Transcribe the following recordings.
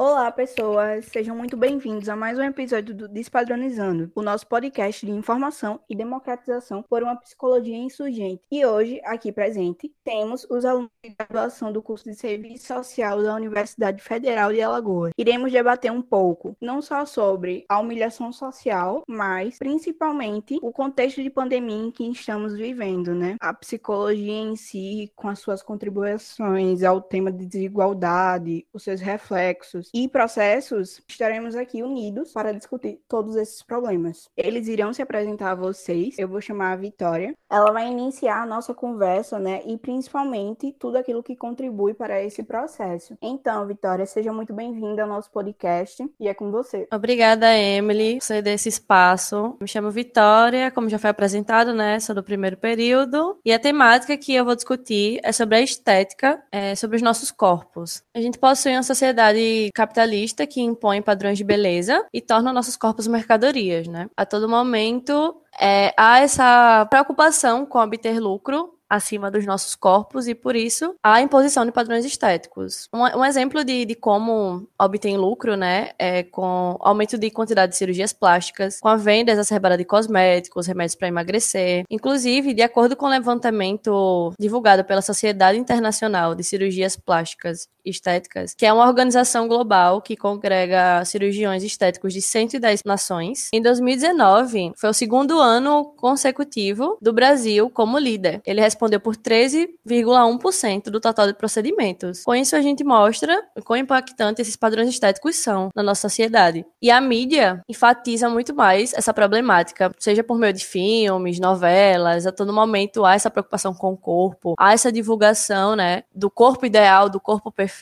Olá, pessoas! Sejam muito bem-vindos a mais um episódio do Despadronizando, o nosso podcast de informação e democratização por uma psicologia insurgente. E hoje, aqui presente, temos os alunos de graduação do curso de Serviço Social da Universidade Federal de Alagoas. Iremos debater um pouco, não só sobre a humilhação social, mas principalmente o contexto de pandemia em que estamos vivendo, né? A psicologia em si, com as suas contribuições ao tema de desigualdade, os seus reflexos e processos, estaremos aqui unidos para discutir todos esses problemas. Eles irão se apresentar a vocês. Eu vou chamar a Vitória. Ela vai iniciar a nossa conversa, né? E principalmente tudo aquilo que contribui para esse processo. Então, Vitória, seja muito bem-vinda ao nosso podcast e é com você. Obrigada, Emily, por desse espaço. Me chamo Vitória, como já foi apresentado, né? Sou do primeiro período. E a temática que eu vou discutir é sobre a estética, é, sobre os nossos corpos. A gente possui uma sociedade capitalista que impõe padrões de beleza e torna nossos corpos mercadorias, né? A todo momento é, há essa preocupação com obter lucro acima dos nossos corpos e, por isso, a imposição de padrões estéticos. Um, um exemplo de, de, como obtém lucro, né, é com aumento de quantidade de cirurgias plásticas, com a venda exacerbada de cosméticos, remédios para emagrecer. Inclusive, de acordo com o levantamento divulgado pela Sociedade Internacional de Cirurgias Plásticas Estéticas, que é uma organização global que congrega cirurgiões estéticos de 110 nações, em 2019 foi o segundo ano consecutivo do Brasil como líder. Ele respondeu por 13,1% do total de procedimentos. Com isso, a gente mostra o quão impactante esses padrões estéticos são na nossa sociedade. E a mídia enfatiza muito mais essa problemática, seja por meio de filmes, novelas, a todo momento há essa preocupação com o corpo, há essa divulgação, né, do corpo ideal, do corpo perfeito.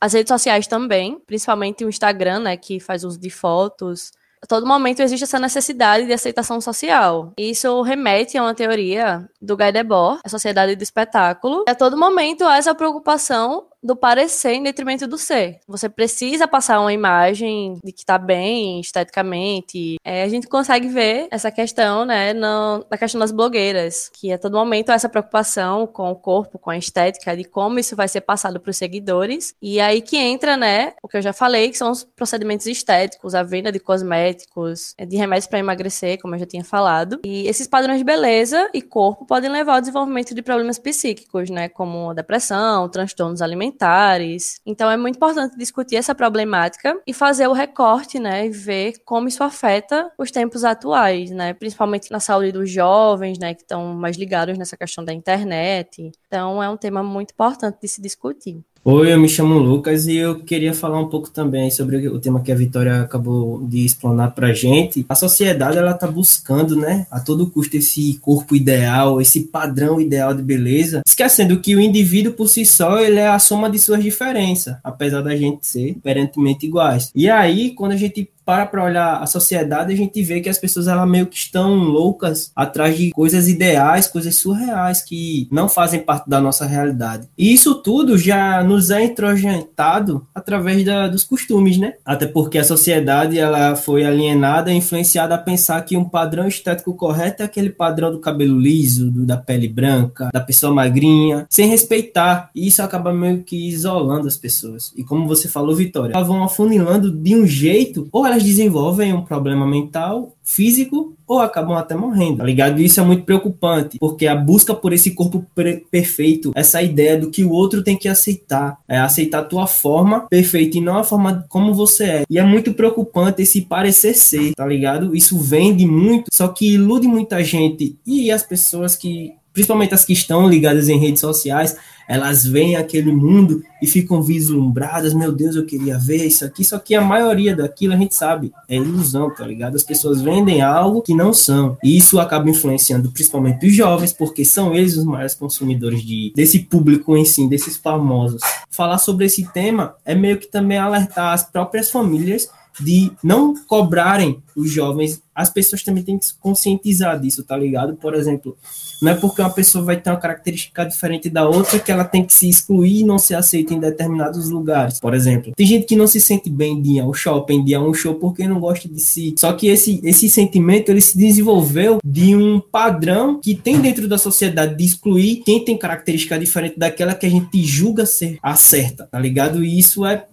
As redes sociais também, principalmente o Instagram, né, que faz uso de fotos, a todo momento existe essa necessidade de aceitação social. Isso remete a uma teoria do Guy Debord, a sociedade do espetáculo. E a todo momento há essa preocupação do parecer em detrimento do ser. Você precisa passar uma imagem de que tá bem esteticamente. É, a gente consegue ver essa questão, né, no, na questão das blogueiras, que a todo momento essa preocupação com o corpo, com a estética, de como isso vai ser passado para os seguidores. E aí que entra, né, o que eu já falei, que são os procedimentos estéticos, a venda de cosméticos, de remédios para emagrecer, como eu já tinha falado. E esses padrões de beleza e corpo podem levar ao desenvolvimento de problemas psíquicos, né, como depressão, transtornos alimentares alimentares. Então é muito importante discutir essa problemática e fazer o recorte, né, e ver como isso afeta os tempos atuais, né, principalmente na saúde dos jovens, né, que estão mais ligados nessa questão da internet. Então é um tema muito importante de se discutir. Oi, eu me chamo Lucas e eu queria falar um pouco também sobre o tema que a Vitória acabou de explanar para gente. A sociedade ela está buscando, né, a todo custo esse corpo ideal, esse padrão ideal de beleza, esquecendo que o indivíduo por si só ele é a soma de suas diferenças, apesar da gente ser aparentemente iguais. E aí, quando a gente para para olhar a sociedade, a gente vê que as pessoas elas meio que estão loucas atrás de coisas ideais, coisas surreais que não fazem parte da nossa realidade. E isso tudo já nos é introjetado através da, dos costumes, né? Até porque a sociedade ela foi alienada influenciada a pensar que um padrão estético correto é aquele padrão do cabelo liso, do, da pele branca, da pessoa magrinha, sem respeitar. E isso acaba meio que isolando as pessoas. E como você falou, Vitória, elas vão afunilando de um jeito, ou elas desenvolvem um problema mental, físico, ou acabam até morrendo, tá ligado? Isso é muito preocupante, porque a busca por esse corpo perfeito, essa ideia do que o outro tem que aceitar, é aceitar a tua forma perfeita e não a forma como você é. E é muito preocupante esse parecer ser, tá ligado? Isso vende muito, só que ilude muita gente e as pessoas que principalmente as que estão ligadas em redes sociais, elas veem aquele mundo e ficam vislumbradas, meu Deus, eu queria ver isso aqui, só que a maioria daquilo a gente sabe, é ilusão, tá ligado? As pessoas vendem algo que não são, e isso acaba influenciando principalmente os jovens, porque são eles os maiores consumidores de, desse público em si, desses famosos. Falar sobre esse tema é meio que também alertar as próprias famílias de não cobrarem os jovens, as pessoas também têm que se conscientizar disso, tá ligado? Por exemplo, não é porque uma pessoa vai ter uma característica diferente da outra que ela tem que se excluir e não ser aceita em determinados lugares. Por exemplo, tem gente que não se sente bem de ir ao shopping, de ir a um show porque não gosta de si. Só que esse, esse sentimento ele se desenvolveu de um padrão que tem dentro da sociedade de excluir quem tem característica diferente daquela que a gente julga ser a certa, tá ligado? E isso é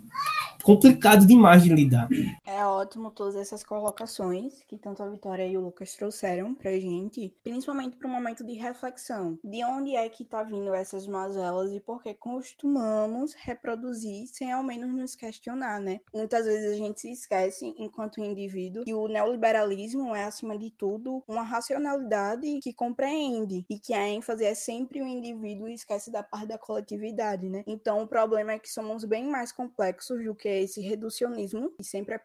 complicado demais de lidar. É ótimo todas essas colocações que tanto a Vitória e o Lucas trouxeram pra gente, principalmente para um momento de reflexão. De onde é que tá vindo essas mazelas e por que costumamos reproduzir sem ao menos nos questionar, né? Muitas vezes a gente se esquece, enquanto indivíduo, que o neoliberalismo é, acima de tudo, uma racionalidade que compreende e que a ênfase é sempre o indivíduo e esquece da parte da coletividade, né? Então, o problema é que somos bem mais complexos do que esse reducionismo, que sempre é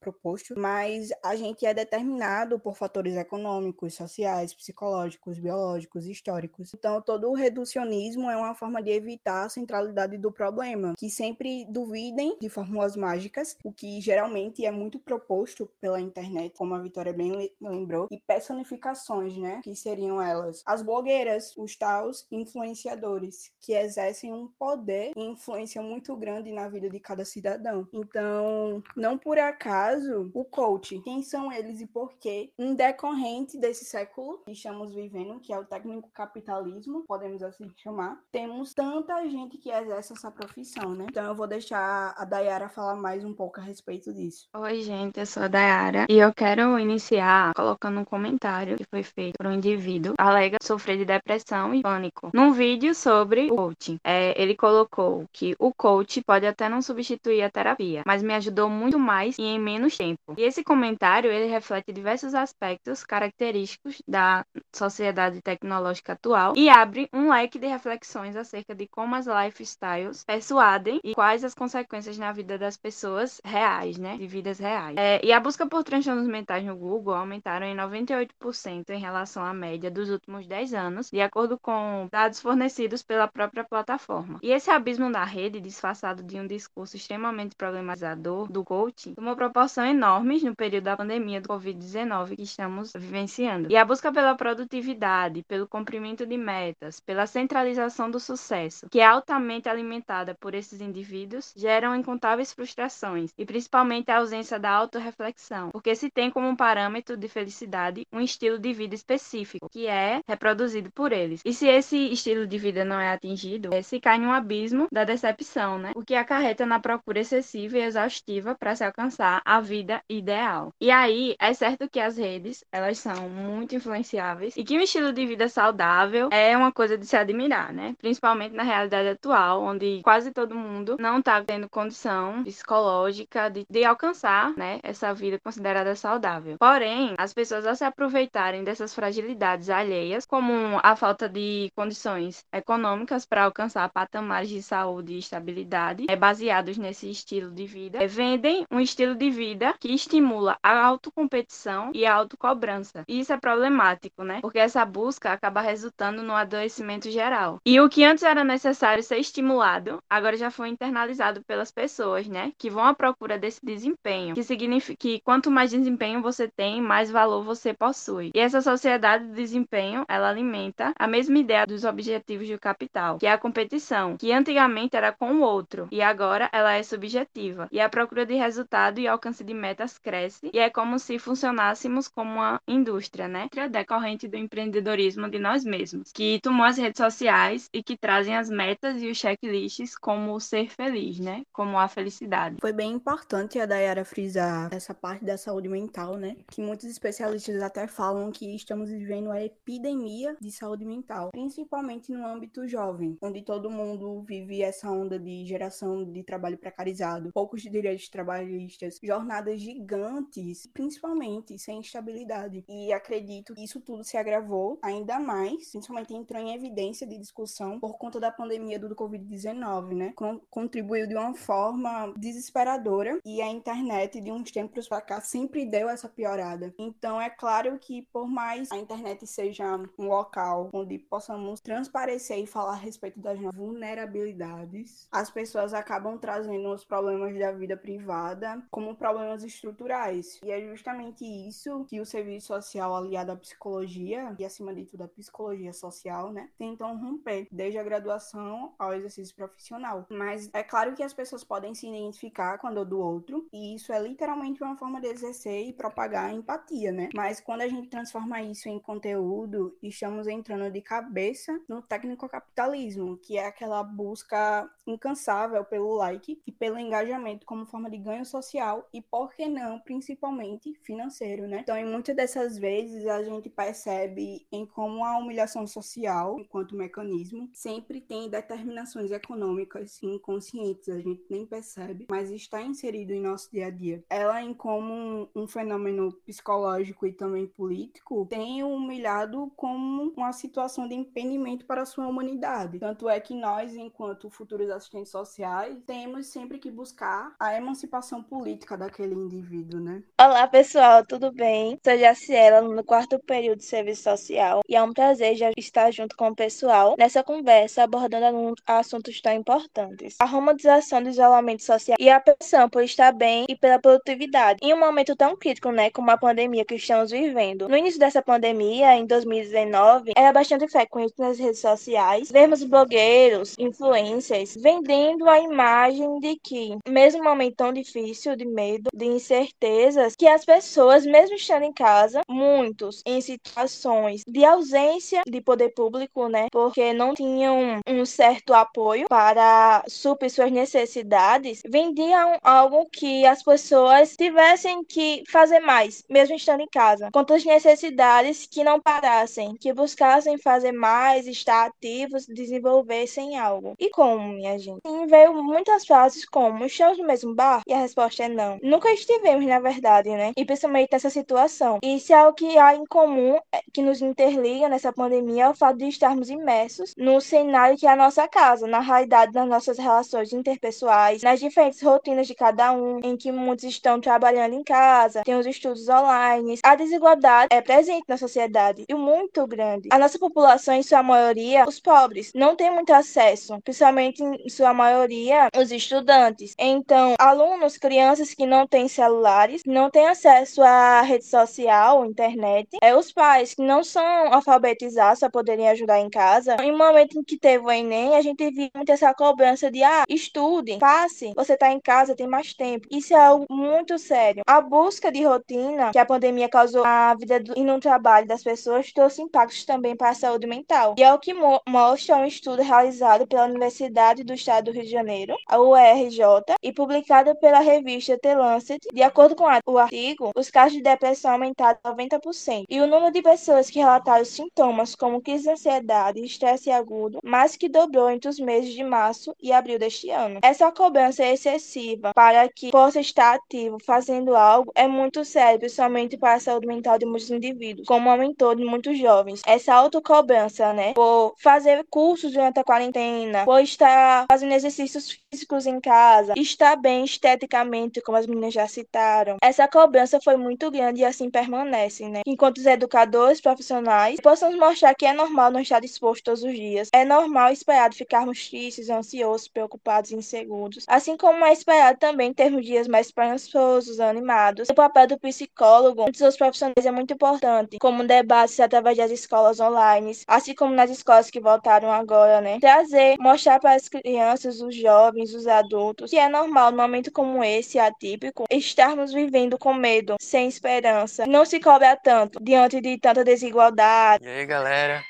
proposto, mas a gente é determinado por fatores econômicos, sociais, psicológicos, biológicos, históricos. Então, todo o reducionismo é uma forma de evitar a centralidade do problema, que sempre duvidem de fórmulas mágicas, o que geralmente é muito proposto pela internet, como a Vitória bem lembrou, e personificações, né? Que seriam elas as blogueiras, os taus influenciadores, que exercem um poder e influência muito grande na vida de cada cidadão. Então, não por acaso, o coach, quem são eles e por quê? Um decorrente desse século que estamos vivendo, que é o técnico capitalismo, podemos assim chamar, temos tanta gente que exerce essa profissão, né? Então eu vou deixar a Dayara falar mais um pouco a respeito disso. Oi, gente, eu sou a Dayara e eu quero iniciar colocando um comentário que foi feito por um indivíduo alega sofrer de depressão e pânico. Num vídeo sobre o coaching, é, ele colocou que o coach pode até não substituir a terapia, mas me ajudou muito mais e em menos tempo. E esse comentário ele reflete diversos aspectos característicos da sociedade tecnológica atual e abre um leque de reflexões acerca de como as lifestyles persuadem e quais as consequências na vida das pessoas reais, né? De vidas reais. É, e a busca por transtornos mentais no Google aumentaram em 98% em relação à média dos últimos 10 anos, de acordo com dados fornecidos pela própria plataforma. E esse abismo da rede, disfarçado de um discurso extremamente problematizador do coaching, tomou proporções enormes no período da pandemia do Covid-19 que estamos vivenciando. E a busca pela produtividade, pelo cumprimento de metas, pela centralização do sucesso, que é altamente alimentada por esses indivíduos, geram incontáveis frustrações e principalmente a ausência da autorreflexão, porque se tem como parâmetro de felicidade um estilo de vida específico, que é reproduzido por eles. E se esse estilo de vida não é atingido, é, se cai num abismo da decepção, né? O que acarreta na procura excessiva e exaustiva para se alcançar a vida ideal. E aí, é certo que as redes, elas são muito influenciáveis e que um estilo de vida saudável é uma coisa de se admirar, né? Principalmente na realidade atual, onde quase todo mundo não está tendo condição psicológica de, de alcançar, né, essa vida considerada saudável. Porém, as pessoas ao se aproveitarem dessas fragilidades alheias, como a falta de condições econômicas para alcançar patamares de saúde e estabilidade, é baseados nesse estilo de vida, é, vendem um estilo de vida que estimula a autocompetição e a autocobrança. E isso é problemático, né? Porque essa busca acaba resultando no adoecimento geral. E o que antes era necessário ser estimulado, agora já foi internalizado pelas pessoas, né? Que vão à procura desse desempenho, que significa que quanto mais desempenho você tem, mais valor você possui. E essa sociedade do desempenho, ela alimenta a mesma ideia dos objetivos do capital, que é a competição, que antigamente era com o outro e agora ela é subjetiva. E a procura de resultado e alcance de metas cresce e é como se funcionássemos como uma indústria, né? Decorrente do empreendedorismo de nós mesmos, que tomou as redes sociais e que trazem as metas e os checklists como ser feliz, né? Como a felicidade. Foi bem importante a Dayara frisar essa parte da saúde mental, né? Que muitos especialistas até falam que estamos vivendo a epidemia de saúde mental, principalmente no âmbito jovem, onde todo mundo vive essa onda de geração de trabalho precarizado, poucos direitos trabalhistas, jornadas gigantes, principalmente sem estabilidade. E acredito que isso tudo se agravou ainda mais, principalmente entrou em evidência de discussão por conta da pandemia do Covid-19, né? Contribuiu de uma forma desesperadora e a internet de uns tempos para cá sempre deu essa piorada. Então é claro que por mais a internet seja um local onde possamos transparecer e falar a respeito das vulnerabilidades, as pessoas acabam trazendo os problemas da vida privada como problemas problemas estruturais. E é justamente isso que o serviço social aliado à psicologia, e acima de tudo a psicologia social, né, tentam romper, desde a graduação ao exercício profissional. Mas é claro que as pessoas podem se identificar com a dor do outro, e isso é literalmente uma forma de exercer e propagar empatia, né? Mas quando a gente transforma isso em conteúdo, estamos entrando de cabeça no técnico capitalismo, que é aquela busca incansável pelo like e pelo engajamento como forma de ganho social e, por que não, principalmente financeiro, né? Então, em muitas dessas vezes, a gente percebe em como a humilhação social, enquanto mecanismo, sempre tem determinações econômicas inconscientes, a gente nem percebe, mas está inserido em nosso dia a dia. Ela, em como um, fenômeno psicológico e também político, tem humilhado como uma situação de impedimento para a sua humanidade. Tanto é que nós, enquanto futuros assistentes sociais, temos sempre que buscar a emancipação política daquele indivíduo, né? Olá, pessoal, tudo bem? Sou Jaciela, no quarto período de serviço social, e é um prazer já estar junto com o pessoal nessa conversa abordando assuntos tão importantes. A romantização do isolamento social e a pressão por estar bem e pela produtividade, em um momento tão crítico, né, como a pandemia que estamos vivendo. No início dessa pandemia, em 2019, era bastante frequente nas redes sociais vermos blogueiros, influencers, vendendo a imagem de que, mesmo um momento tão difícil, de medo, de incertezas, que as pessoas, mesmo estando em casa, muitos em situações de ausência de poder público, né, porque não tinham um certo apoio para suprir suas necessidades, vendiam algo que as pessoas tivessem que fazer mais, mesmo estando em casa, quanto às necessidades que não parassem, que buscassem fazer mais, estar ativos, desenvolvessem algo. E como, minha gente? Sim, veio muitas frases como estamos no mesmo bar? E a resposta é não. Nunca estivemos, na verdade, né? E principalmente nessa situação. E se é o que há em comum é, que nos interliga nessa pandemia é o fato de estarmos imersos no cenário que é a nossa casa, na realidade das nossas relações interpessoais, nas diferentes rotinas de cada um, em que muitos estão trabalhando em casa, tem os estudos online. A desigualdade é presente na sociedade e muito grande. A nossa população, em sua maioria, os pobres, não tem muito acesso, principalmente em sua maioria, os estudantes. Então, alunos, crianças que não têm celulares, não têm acesso à rede social, internet, é os pais que não são alfabetizados para poderem ajudar em casa. Em um momento em que teve o Enem, a gente viu muito essa cobrança de ah, estude, passe, você está em casa, tem mais tempo. Isso é algo muito sério. A busca de rotina que a pandemia causou na vida do, e no trabalho das pessoas trouxe impactos também para a saúde mental. E é o que mo mostra um estudo realizado pela Universidade do Estado do Rio de Janeiro, a UERJ, e publicado pela revista The Lancet. De acordo com o artigo, os casos de depressão aumentaram 90%. E o número de pessoas que relataram sintomas como crise de ansiedade e estresse agudo mais que dobrou entre os meses de março e abril deste ano. Essa cobrança excessiva para que possa estar ativo fazendo algo é muito sério, principalmente para a saúde mental de muitos indivíduos, como aumentou de muitos jovens. Essa autocobrança, né, por fazer cursos durante a quarentena, por estar fazendo exercícios físicos em casa, estar bem esteticamente, como as meninas já citaram. Essa cobrança foi muito grande e assim permanece, né? Enquanto os educadores profissionais possamos mostrar que é normal não estar disposto todos os dias. É normal esperar ficarmos tristes, ansiosos, preocupados e inseguros. Assim como é esperado também termos dias mais esperançosos, animados. O papel do psicólogo entre os profissionais é muito importante, como debates através das escolas online, assim como nas escolas que voltaram agora, né? Trazer, mostrar para as crianças, os jovens, os adultos, que é normal, num momento como esse, atípico, estarmos vivendo com medo, sem esperança. Não se cobra tanto diante de tanta desigualdade. E aí, galera?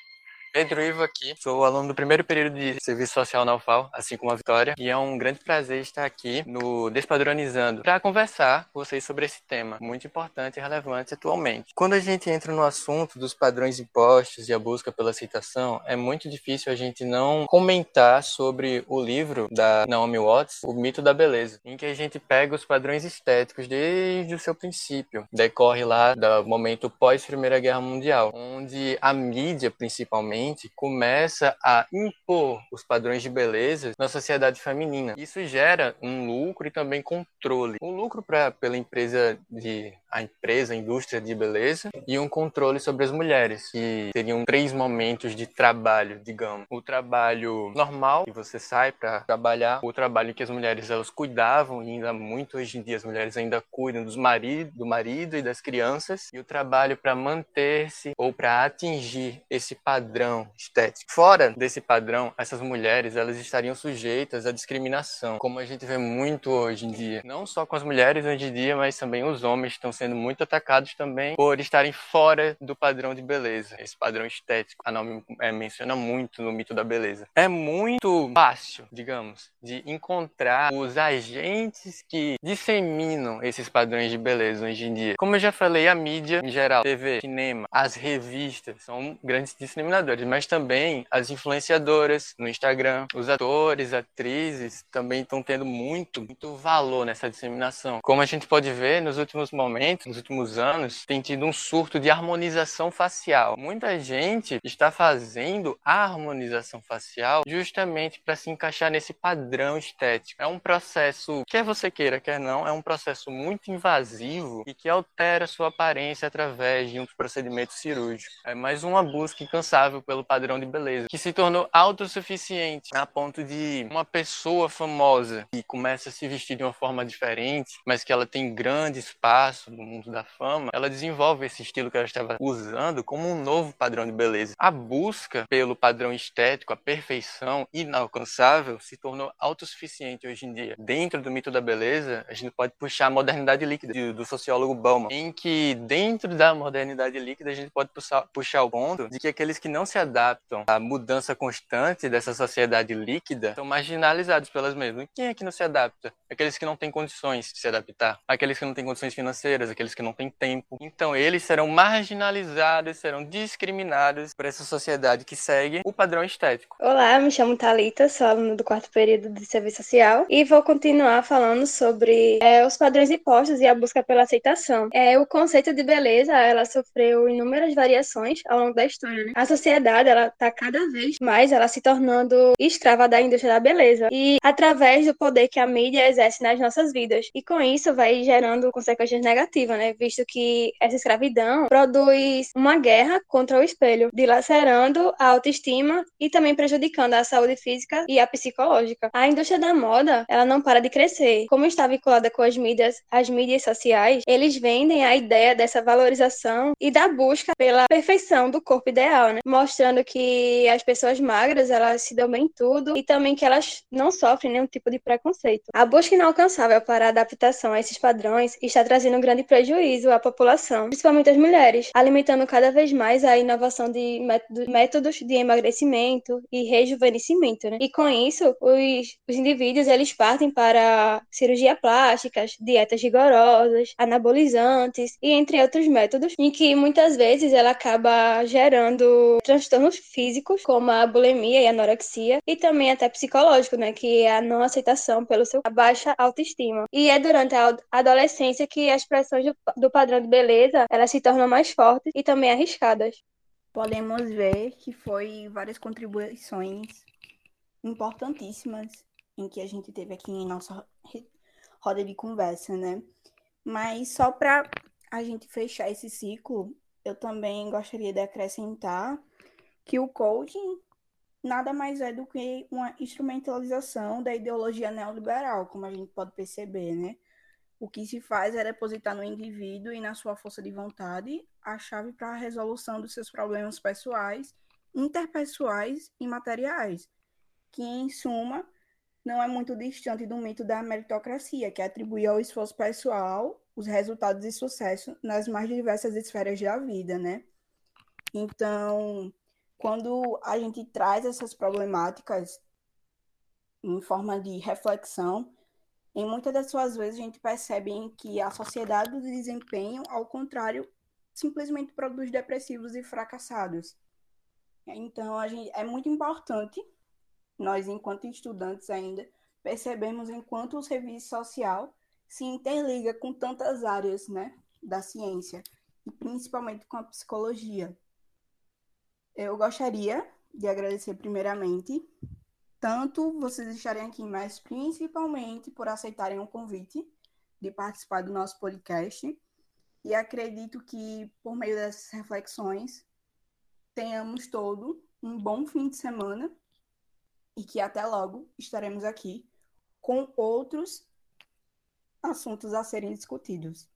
Pedro Ivo aqui, sou aluno do primeiro período de Serviço Social na UFAL, assim como a Vitória, e é um grande prazer estar aqui no Despadronizando para conversar com vocês sobre esse tema, muito importante e relevante atualmente. Quando a gente entra no assunto dos padrões impostos e a busca pela aceitação, é muito difícil a gente não comentar sobre o livro da Naomi Watts, O Mito da Beleza, em que a gente pega os padrões estéticos desde o seu princípio, decorre lá do momento pós-Primeira Guerra Mundial, onde a mídia, principalmente, começa a impor os padrões de beleza na sociedade feminina. Isso gera um lucro e também controle. Um lucro pra, pela empresa de a empresa, a indústria de beleza e um controle sobre as mulheres, que teriam três momentos de trabalho, digamos. O trabalho normal, que você sai para trabalhar, o trabalho que as mulheres elas cuidavam e ainda muito hoje em dia as mulheres ainda cuidam dos marido, do marido e das crianças, e o trabalho para manter-se ou para atingir esse padrão estético. Fora desse padrão, essas mulheres elas estariam sujeitas à discriminação, como a gente vê muito hoje em dia, não só com as mulheres hoje em dia, mas também os homens estão sendo muito atacados também por estarem fora do padrão de beleza, esse padrão estético. A Naomi é, menciona muito no mito da beleza. É muito fácil, digamos, de encontrar os agentes que disseminam esses padrões de beleza hoje em dia. Como eu já falei, a mídia em geral, TV, cinema, as revistas são grandes disseminadores, mas também as influenciadoras no Instagram, os atores, atrizes também estão tendo muito, muito valor nessa disseminação. Como a gente pode ver nos últimos momentos nos últimos anos, tem tido um surto de harmonização facial. Muita gente está fazendo a harmonização facial justamente para se encaixar nesse padrão estético. É um processo, quer você queira, quer não, é um processo muito invasivo e que altera sua aparência através de um procedimento cirúrgico. É mais uma busca incansável pelo padrão de beleza, que se tornou autossuficiente a ponto de uma pessoa famosa que começa a se vestir de uma forma diferente, mas que ela tem grande espaço no mundo da fama, ela desenvolve esse estilo que ela estava usando como um novo padrão de beleza. A busca pelo padrão estético, a perfeição inalcançável, se tornou autossuficiente hoje em dia. Dentro do mito da beleza, a gente pode puxar a modernidade líquida do sociólogo Bauman, em que dentro da modernidade líquida a gente pode puxar, puxar o ponto de que aqueles que não se adaptam à mudança constante dessa sociedade líquida são marginalizados pelas mesmas. Quem é que não se adapta? Aqueles que não têm condições de se adaptar, aqueles que não têm condições financeiras, aqueles que não têm tempo. Então, eles serão marginalizados, serão discriminados por essa sociedade que segue o padrão estético. Olá, me chamo Talita, sou aluna do quarto período de serviço social e vou continuar falando sobre é, os padrões impostos e a busca pela aceitação. É, o conceito de beleza, ela sofreu inúmeras variações ao longo da história. Né? A sociedade, ela está cada vez mais, ela se tornando escrava da indústria da beleza e através do poder que a mídia exerce nas nossas vidas. E com isso vai gerando consequências negativas negativa, né? Visto que essa escravidão produz uma guerra contra o espelho, dilacerando a autoestima e também prejudicando a saúde física e a psicológica. A indústria da moda, ela não para de crescer. Como está vinculada com as mídias, as mídias sociais, eles vendem a ideia dessa valorização e da busca pela perfeição do corpo ideal, né? Mostrando que as pessoas magras, elas se dão bem em tudo e também que elas não sofrem nenhum tipo de preconceito. A busca inalcançável para a adaptação a esses padrões está trazendo um grande prejuízo à população, principalmente às mulheres, alimentando cada vez mais a inovação de métodos de emagrecimento e rejuvenescimento. Né? E com isso, os, os indivíduos eles partem para cirurgia plásticas, dietas rigorosas, anabolizantes e entre outros métodos, em que muitas vezes ela acaba gerando transtornos físicos, como a bulimia e a anorexia, e também até psicológico, né, que é a não aceitação pelo seu baixa autoestima. E é durante a adolescência que as pressões do, do padrão de beleza, elas se tornam mais fortes e também arriscadas. Podemos ver que foi várias contribuições importantíssimas em que a gente teve aqui em nossa roda de conversa, né? Mas só para a gente fechar esse ciclo, eu também gostaria de acrescentar que o coaching nada mais é do que uma instrumentalização da ideologia neoliberal, como a gente pode perceber, né? O que se faz é depositar no indivíduo e na sua força de vontade a chave para a resolução dos seus problemas pessoais, interpessoais e materiais, que, em suma, não é muito distante do mito da meritocracia, que atribui ao esforço pessoal os resultados de sucesso nas mais diversas esferas da vida, né? Então, quando a gente traz essas problemáticas em forma de reflexão, em muitas das suas vezes a gente percebe que a sociedade do desempenho, ao contrário, simplesmente produz depressivos e fracassados. Então, a gente, é muito importante nós, enquanto estudantes ainda, percebemos enquanto o serviço social se interliga com tantas áreas né, da ciência, e principalmente com a psicologia. Eu gostaria de agradecer primeiramente tanto vocês estarem aqui, mas principalmente por aceitarem o convite de participar do nosso podcast. E acredito que por meio dessas reflexões tenhamos todo um bom fim de semana e que até logo estaremos aqui com outros assuntos a serem discutidos.